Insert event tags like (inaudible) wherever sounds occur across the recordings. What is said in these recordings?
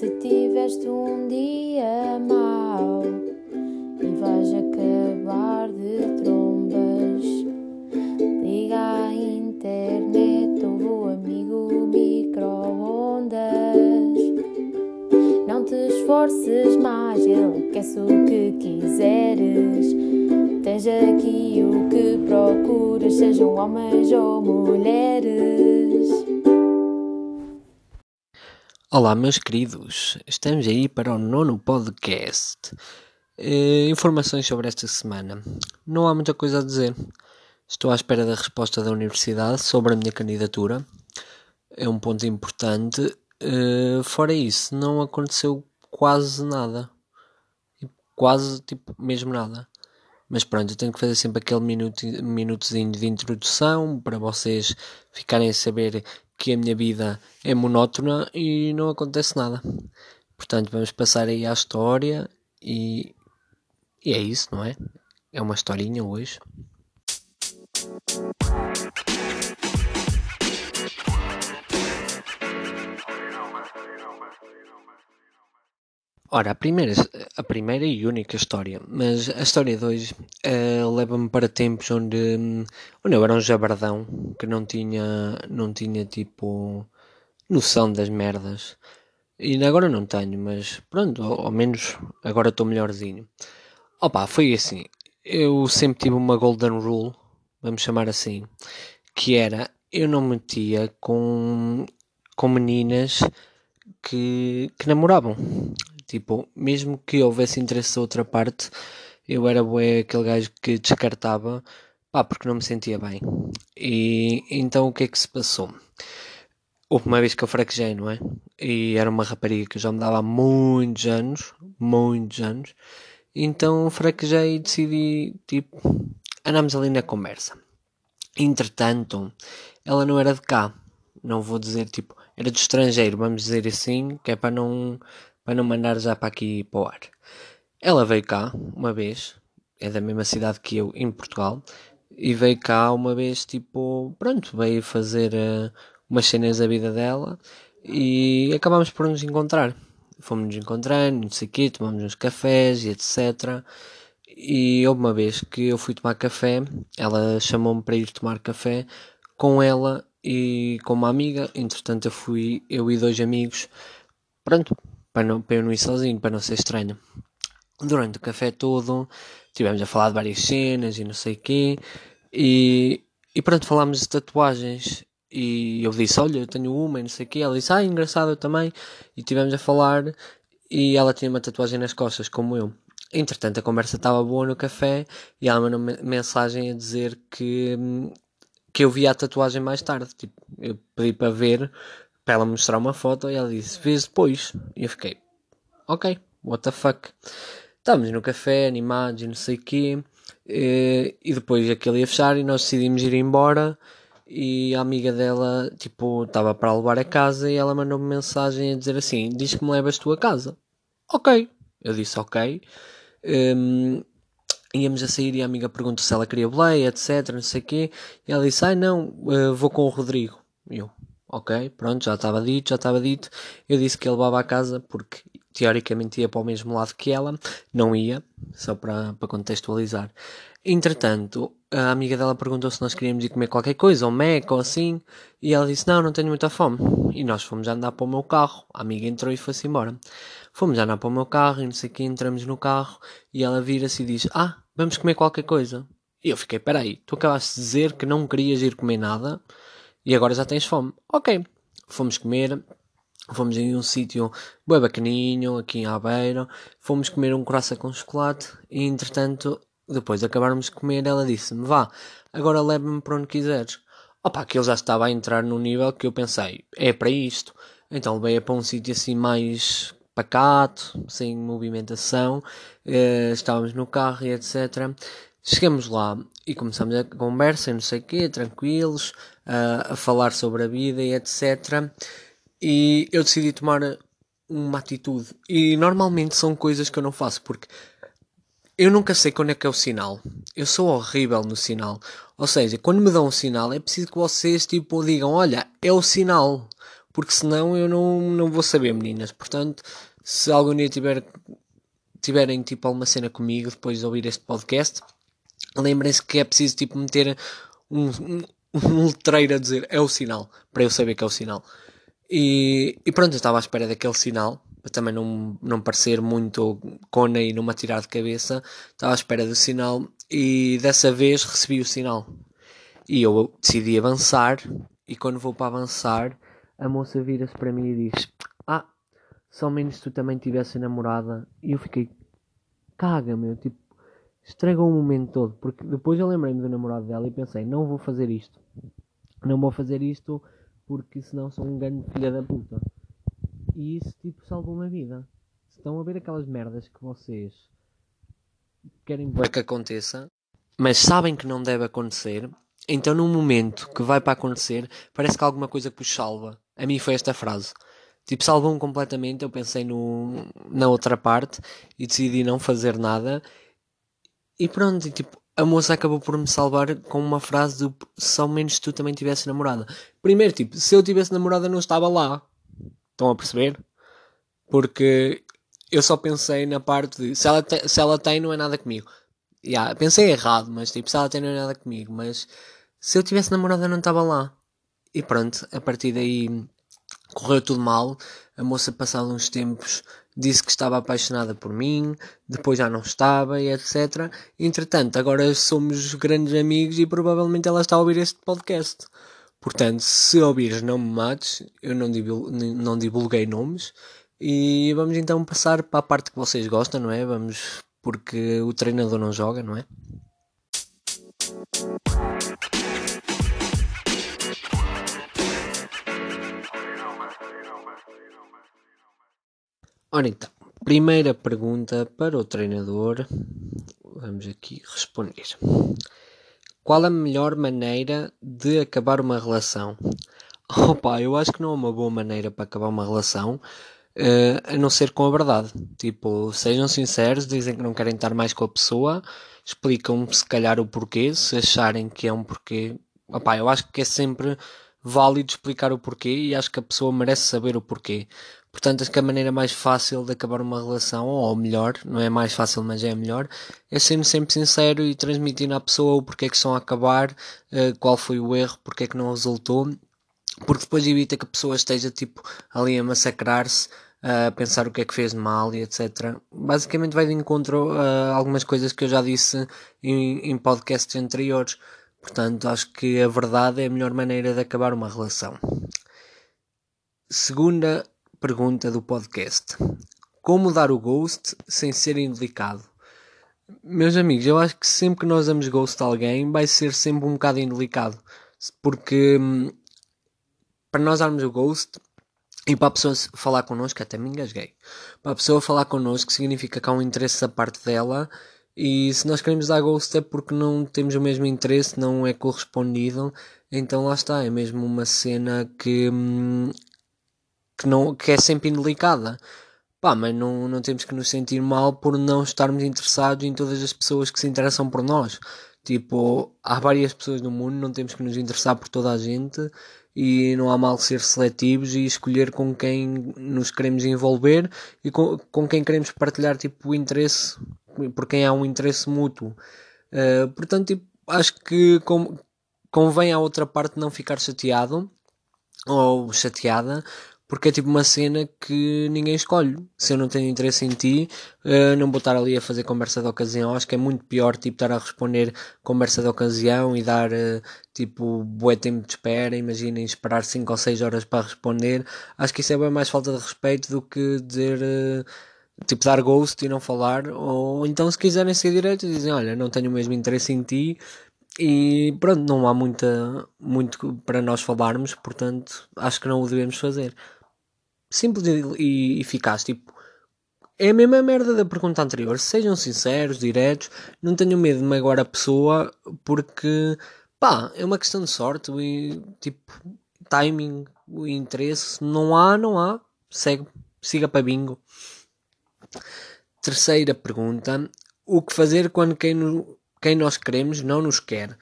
Se tiveste um dia mau e vais acabar de trombas, liga à internet ou amigo micro-ondas. Não te esforces mais, ele aquece o que quiseres. Tens aqui o que procuras, sejam homens ou mulheres. Olá, meus queridos, estamos aí para o nono podcast. Eh, informações sobre esta semana. Não há muita coisa a dizer. Estou à espera da resposta da universidade sobre a minha candidatura. É um ponto importante. Eh, fora isso, não aconteceu quase nada. Quase, tipo, mesmo nada. Mas pronto, eu tenho que fazer sempre aquele minuto, minutozinho de introdução para vocês ficarem a saber que a minha vida é monótona e não acontece nada. Portanto, vamos passar aí à história e, e é isso, não é? É uma historinha hoje. Ora, a primeira, a primeira e única história, mas a história de hoje uh, leva-me para tempos onde, onde eu era um jabardão que não tinha, não tinha tipo noção das merdas. E agora não tenho, mas pronto, ao, ao menos agora estou melhorzinho. Opa, foi assim. Eu sempre tive uma golden rule, vamos chamar assim, que era eu não metia com, com meninas que, que namoravam. Tipo, mesmo que houvesse interesse da outra parte, eu era bué aquele gajo que descartava, pá, porque não me sentia bem. E então o que é que se passou? Houve uma vez que eu fraquejei, não é? E era uma rapariga que eu já me dava há muitos anos, muitos anos. Então fraquejei e decidi, tipo, andámos ali na conversa. Entretanto, ela não era de cá. Não vou dizer, tipo, era do estrangeiro, vamos dizer assim, que é para não para não mandar já para aqui para o ar. Ela veio cá uma vez, é da mesma cidade que eu, em Portugal, e veio cá uma vez, tipo, pronto, veio fazer uh, umas cenas da vida dela e acabámos por nos encontrar. Fomos nos encontrando, não sei o quê, tomamos uns cafés e etc. E houve uma vez que eu fui tomar café, ela chamou-me para ir tomar café com ela e com uma amiga. Entretanto, eu fui, eu e dois amigos, pronto, para, não, para eu não ir sozinho, para não ser estranho. Durante o café todo, tivemos a falar de várias cenas e não sei o quê, e, e pronto, falámos de tatuagens. E eu disse: Olha, eu tenho uma e não sei o quê. Ela disse: Ah, engraçado, eu também. E tivemos a falar, e ela tinha uma tatuagem nas costas, como eu. Entretanto, a conversa estava boa no café e ela mandou -me mensagem a dizer que, que eu via a tatuagem mais tarde. Tipo, eu pedi para ver para ela mostrar uma foto e ela disse: Vês depois. E eu fiquei: Ok, what the fuck. Estávamos no café, animados e não sei o quê. E, e depois aquilo ia fechar e nós decidimos ir embora. E a amiga dela, tipo, estava para levar a casa e ela mandou-me mensagem a dizer assim: Diz que me levas tu a casa. Ok. Eu disse: Ok. Um, íamos a sair e a amiga perguntou se ela queria boleia, etc, não sei o quê. E ela disse, ai ah, não, uh, vou com o Rodrigo. E eu, ok, pronto, já estava dito, já estava dito. Eu disse que ele levava a casa porque teoricamente ia para o mesmo lado que ela, não ia, só para, para contextualizar. Entretanto, a amiga dela perguntou se nós queríamos ir comer qualquer coisa, ou Mac, ou assim, e ela disse: Não, não tenho muita fome. E nós fomos andar para o meu carro. A amiga entrou e foi-se embora. Fomos andar para o meu carro e não sei o que, entramos no carro e ela vira-se e diz: Ah, vamos comer qualquer coisa. E eu fiquei: Peraí, tu acabaste de dizer que não querias ir comer nada e agora já tens fome. Ok, fomos comer, fomos em um sítio bem bacaninho, aqui em Aveiro, fomos comer um croissant com chocolate e entretanto, depois de acabarmos de comer, ela disse-me, vá, agora leva-me para onde quiseres. Opa, aquilo já estava a entrar num nível que eu pensei, é para isto. Então levei-a para um sítio assim mais pacato, sem movimentação, uh, estávamos no carro e etc. Chegamos lá e começamos a conversa e não sei o quê, tranquilos, uh, a falar sobre a vida e etc. E eu decidi tomar uma atitude. E normalmente são coisas que eu não faço, porque eu nunca sei quando é que é o sinal. Eu sou horrível no sinal. Ou seja, quando me dão um sinal, é preciso que vocês tipo digam, olha, é o sinal. porque senão eu não, não vou saber, meninas. Portanto, se algum dia tiver, tiverem tipo alguma cena comigo depois de ouvir este podcast, lembrem-se que é preciso tipo meter um, um, um letreiro a dizer é o sinal, para eu saber que é o sinal. E, e pronto, eu estava à espera daquele sinal, para também não, não parecer muito cona e não me atirar de cabeça. Estava à espera do sinal e dessa vez recebi o sinal. E eu decidi avançar. E quando vou para avançar, a moça vira-se para mim e diz: Ah, só menos tu também tivesse namorada. E eu fiquei: Caga, meu, tipo, estragou o momento todo. Porque depois eu lembrei-me do namorado dela e pensei: Não vou fazer isto. Não vou fazer isto porque senão sou um grande filho da puta. E isso, tipo, salvou uma vida. Estão a ver aquelas merdas que vocês querem que aconteça, mas sabem que não deve acontecer. Então, no momento que vai para acontecer, parece que há alguma coisa que vos salva. A mim foi esta frase. Tipo, salvou-me completamente. Eu pensei no, na outra parte e decidi não fazer nada. E pronto, e, tipo, a moça acabou por me salvar com uma frase de só menos tu também tivesse namorada. Primeiro, tipo, se eu tivesse namorada não estava lá. Estão a perceber? Porque eu só pensei na parte de se ela, te, se ela tem, não é nada comigo. Yeah, pensei errado, mas tipo, se ela tem, não é nada comigo. Mas se eu tivesse namorada, não estava lá. E pronto, a partir daí correu tudo mal. A moça, passado uns tempos, disse que estava apaixonada por mim, depois já não estava e etc. Entretanto, agora somos grandes amigos e provavelmente ela está a ouvir este podcast. Portanto, se ouvires, não me mates, eu não, divulguei, não divulguei nomes. E vamos então passar para a parte que vocês gostam, não é? Vamos, porque o treinador não joga, não é? Ora então, primeira pergunta para o treinador. Vamos aqui responder. Qual a melhor maneira de acabar uma relação? (laughs) Opa, eu acho que não é uma boa maneira para acabar uma relação, uh, a não ser com a verdade. Tipo, sejam sinceros, dizem que não querem estar mais com a pessoa, explicam se calhar o porquê, se acharem que é um porquê. Opa, eu acho que é sempre válido explicar o porquê e acho que a pessoa merece saber o porquê. Portanto, acho que a maneira mais fácil de acabar uma relação, ou melhor, não é mais fácil, mas é melhor, é sendo sempre sincero e transmitindo à pessoa o porquê que estão a acabar, uh, qual foi o erro, porque é que não resultou, porque depois evita que a pessoa esteja tipo ali a massacrar-se, a pensar o que é que fez mal e etc. Basicamente vai de encontro a algumas coisas que eu já disse em, em podcasts anteriores. Portanto, acho que a verdade é a melhor maneira de acabar uma relação. Segunda pergunta do podcast: Como dar o ghost sem ser indelicado? Meus amigos, eu acho que sempre que nós damos ghost a alguém vai ser sempre um bocado indelicado. Porque hum, para nós darmos o ghost e para a pessoa falar connosco, até me engasguei. Para a pessoa falar connosco significa que há um interesse da parte dela e se nós queremos dar ghost é porque não temos o mesmo interesse, não é correspondido. Então lá está, é mesmo uma cena que hum, que, não, que é sempre indelicada. Pá, mas não, não temos que nos sentir mal por não estarmos interessados em todas as pessoas que se interessam por nós. Tipo, há várias pessoas no mundo, não temos que nos interessar por toda a gente e não há mal ser seletivos e escolher com quem nos queremos envolver e com, com quem queremos partilhar tipo o interesse, por quem há um interesse mútuo. Uh, portanto, tipo, acho que com, convém à outra parte não ficar chateado ou chateada porque é tipo uma cena que ninguém escolhe. Se eu não tenho interesse em ti, uh, não vou estar ali a fazer conversa de ocasião. Acho que é muito pior tipo estar a responder conversa de ocasião e dar uh, tipo bué tempo de espera. Imaginem esperar 5 ou 6 horas para responder. Acho que isso é bem mais falta de respeito do que dizer. Uh, tipo dar ghost e não falar, ou então se quiserem ser diretos dizem, olha, não tenho o mesmo interesse em ti, e pronto, não há muita, muito para nós falarmos, portanto acho que não o devemos fazer simples e eficaz. Tipo, é a mesma merda da pergunta anterior. Sejam sinceros, diretos, não tenham medo de magoar a pessoa, porque pá, é uma questão de sorte e tipo, timing, o interesse. Não há, não há. Segue, siga para bingo. Terceira pergunta: o que fazer quando quem, no, quem nós queremos não nos quer?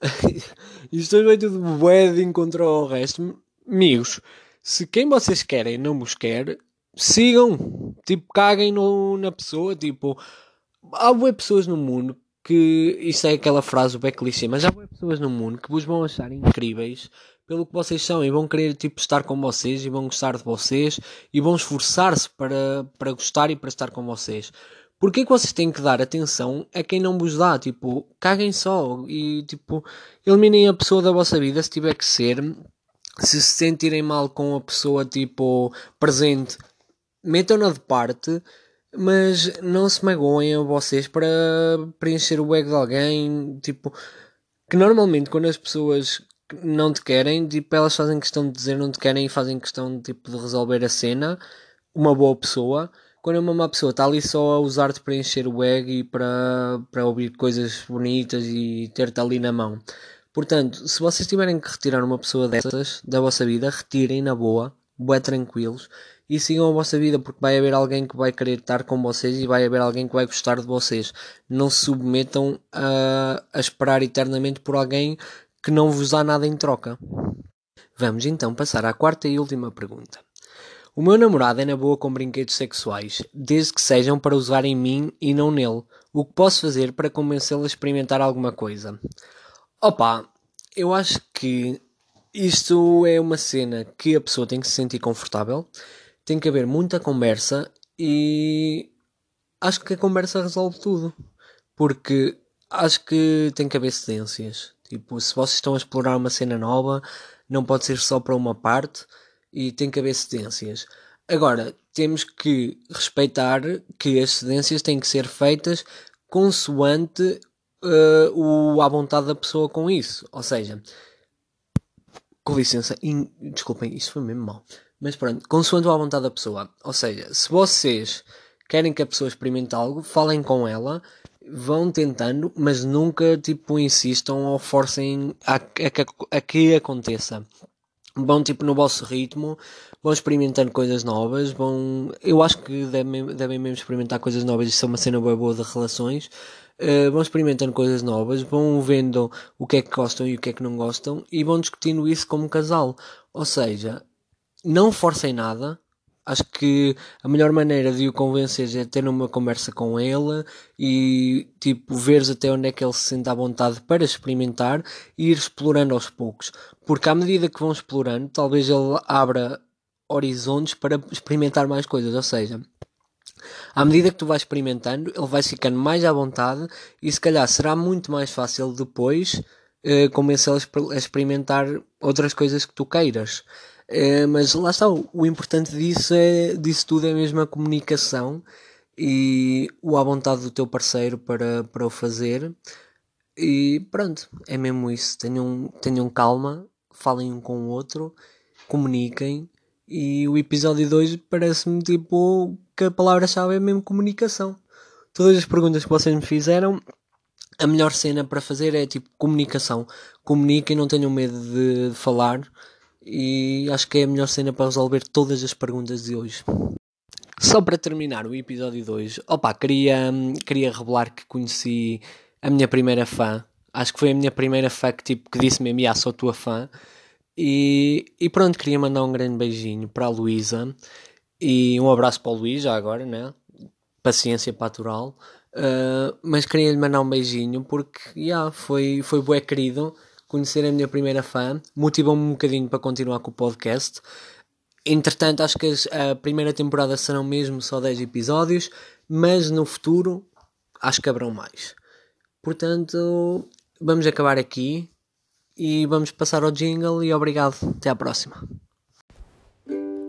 (laughs) Isto vai tudo bué de encontro ao resto. Amigos, Se quem vocês querem não vos quer, sigam. Tipo, caguem no, na pessoa. Tipo, há boas pessoas no mundo que. Isto é aquela frase, bem clichê, mas há boas pessoas no mundo que vos vão achar incríveis pelo que vocês são e vão querer tipo estar com vocês e vão gostar de vocês e vão esforçar-se para, para gostar e para estar com vocês. Porquê que vocês têm que dar atenção a quem não vos dá? Tipo, caguem só e tipo, eliminem a pessoa da vossa vida se tiver que ser. Se se sentirem mal com a pessoa tipo presente, metam-na de parte, mas não se magoem a vocês para preencher o ego de alguém. Tipo, que normalmente quando as pessoas não te querem, tipo, elas fazem questão de dizer não te querem e fazem questão tipo, de resolver a cena. Uma boa pessoa. Quando uma má pessoa está ali só a usar-te para encher o ego e para, para ouvir coisas bonitas e ter-te ali na mão. Portanto, se vocês tiverem que retirar uma pessoa dessas da vossa vida, retirem na boa, bué tranquilos e sigam a vossa vida porque vai haver alguém que vai querer estar com vocês e vai haver alguém que vai gostar de vocês. Não se submetam a, a esperar eternamente por alguém que não vos dá nada em troca. Vamos então passar à quarta e última pergunta. O meu namorado é na boa com brinquedos sexuais, desde que sejam para usar em mim e não nele. O que posso fazer para convencê-lo a experimentar alguma coisa? Opa, eu acho que isto é uma cena que a pessoa tem que se sentir confortável, tem que haver muita conversa e acho que a conversa resolve tudo. Porque acho que tem que haver cedências. Tipo, se vocês estão a explorar uma cena nova, não pode ser só para uma parte e tem que haver cedências. Agora, temos que respeitar que as cedências têm que ser feitas consoante uh, o, à vontade da pessoa com isso. Ou seja, com licença, in, desculpem, isso foi mesmo mal. Mas pronto, consoante à vontade da pessoa. Ou seja, se vocês querem que a pessoa experimente algo, falem com ela vão tentando, mas nunca tipo insistam ou forcem a, a, a que aconteça. Vão tipo no vosso ritmo, vão experimentando coisas novas, vão. Eu acho que devem, devem mesmo experimentar coisas novas, isso é uma cena boa, boa de relações. Uh, vão experimentando coisas novas, vão vendo o que é que gostam e o que é que não gostam e vão discutindo isso como casal. Ou seja, não forcem nada, Acho que a melhor maneira de o convencer é ter uma conversa com ele e tipo veres até onde é que ele se sente à vontade para experimentar e ir explorando aos poucos. Porque à medida que vão explorando, talvez ele abra horizontes para experimentar mais coisas. Ou seja, à medida que tu vais experimentando, ele vai ficando mais à vontade e se calhar será muito mais fácil depois eh, convencê-lo a experimentar outras coisas que tu queiras. É, mas lá está, o, o, importante disso, é, disso tudo é mesmo a comunicação e o à vontade do teu parceiro para, para o fazer. E pronto, é mesmo isso. Tenham, tenham calma, falem um com o outro, comuniquem. E o episódio 2 parece-me tipo que a palavra-chave é mesmo comunicação. Todas as perguntas que vocês me fizeram, a melhor cena para fazer é tipo comunicação. Comuniquem, não tenham medo de, falar e acho que é a melhor cena para resolver todas as perguntas de hoje. Só para terminar o episódio 2, opa, queria, queria revelar que conheci a minha primeira fã. Acho que foi a minha primeira fã que, tipo, que disse mesmo, ah, sou tua fã. E, e pronto, queria mandar um grande beijinho para a Luísa e um abraço para o Luís já agora, né? Paciência patural. Uh, mas queria lhe mandar um beijinho porque, yeah, foi, foi bué querido conhecer a minha primeira fã, motivou-me um bocadinho para continuar com o podcast. Entretanto, acho que a primeira temporada serão mesmo só 10 episódios, mas no futuro acho que haverão mais. Portanto, vamos acabar aqui e vamos passar ao jingle e obrigado. Até à próxima.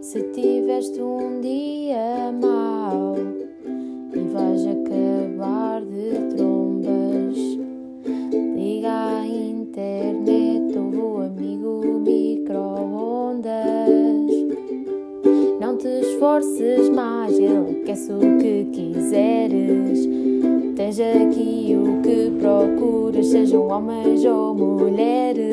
Se tiveste um dia mau e vais acabar de trombas, liga aí internet, o amigo micro-ondas. Não te esforces mais, ele quer o que quiseres. Tens aqui o que procuras, sejam homens ou mulheres.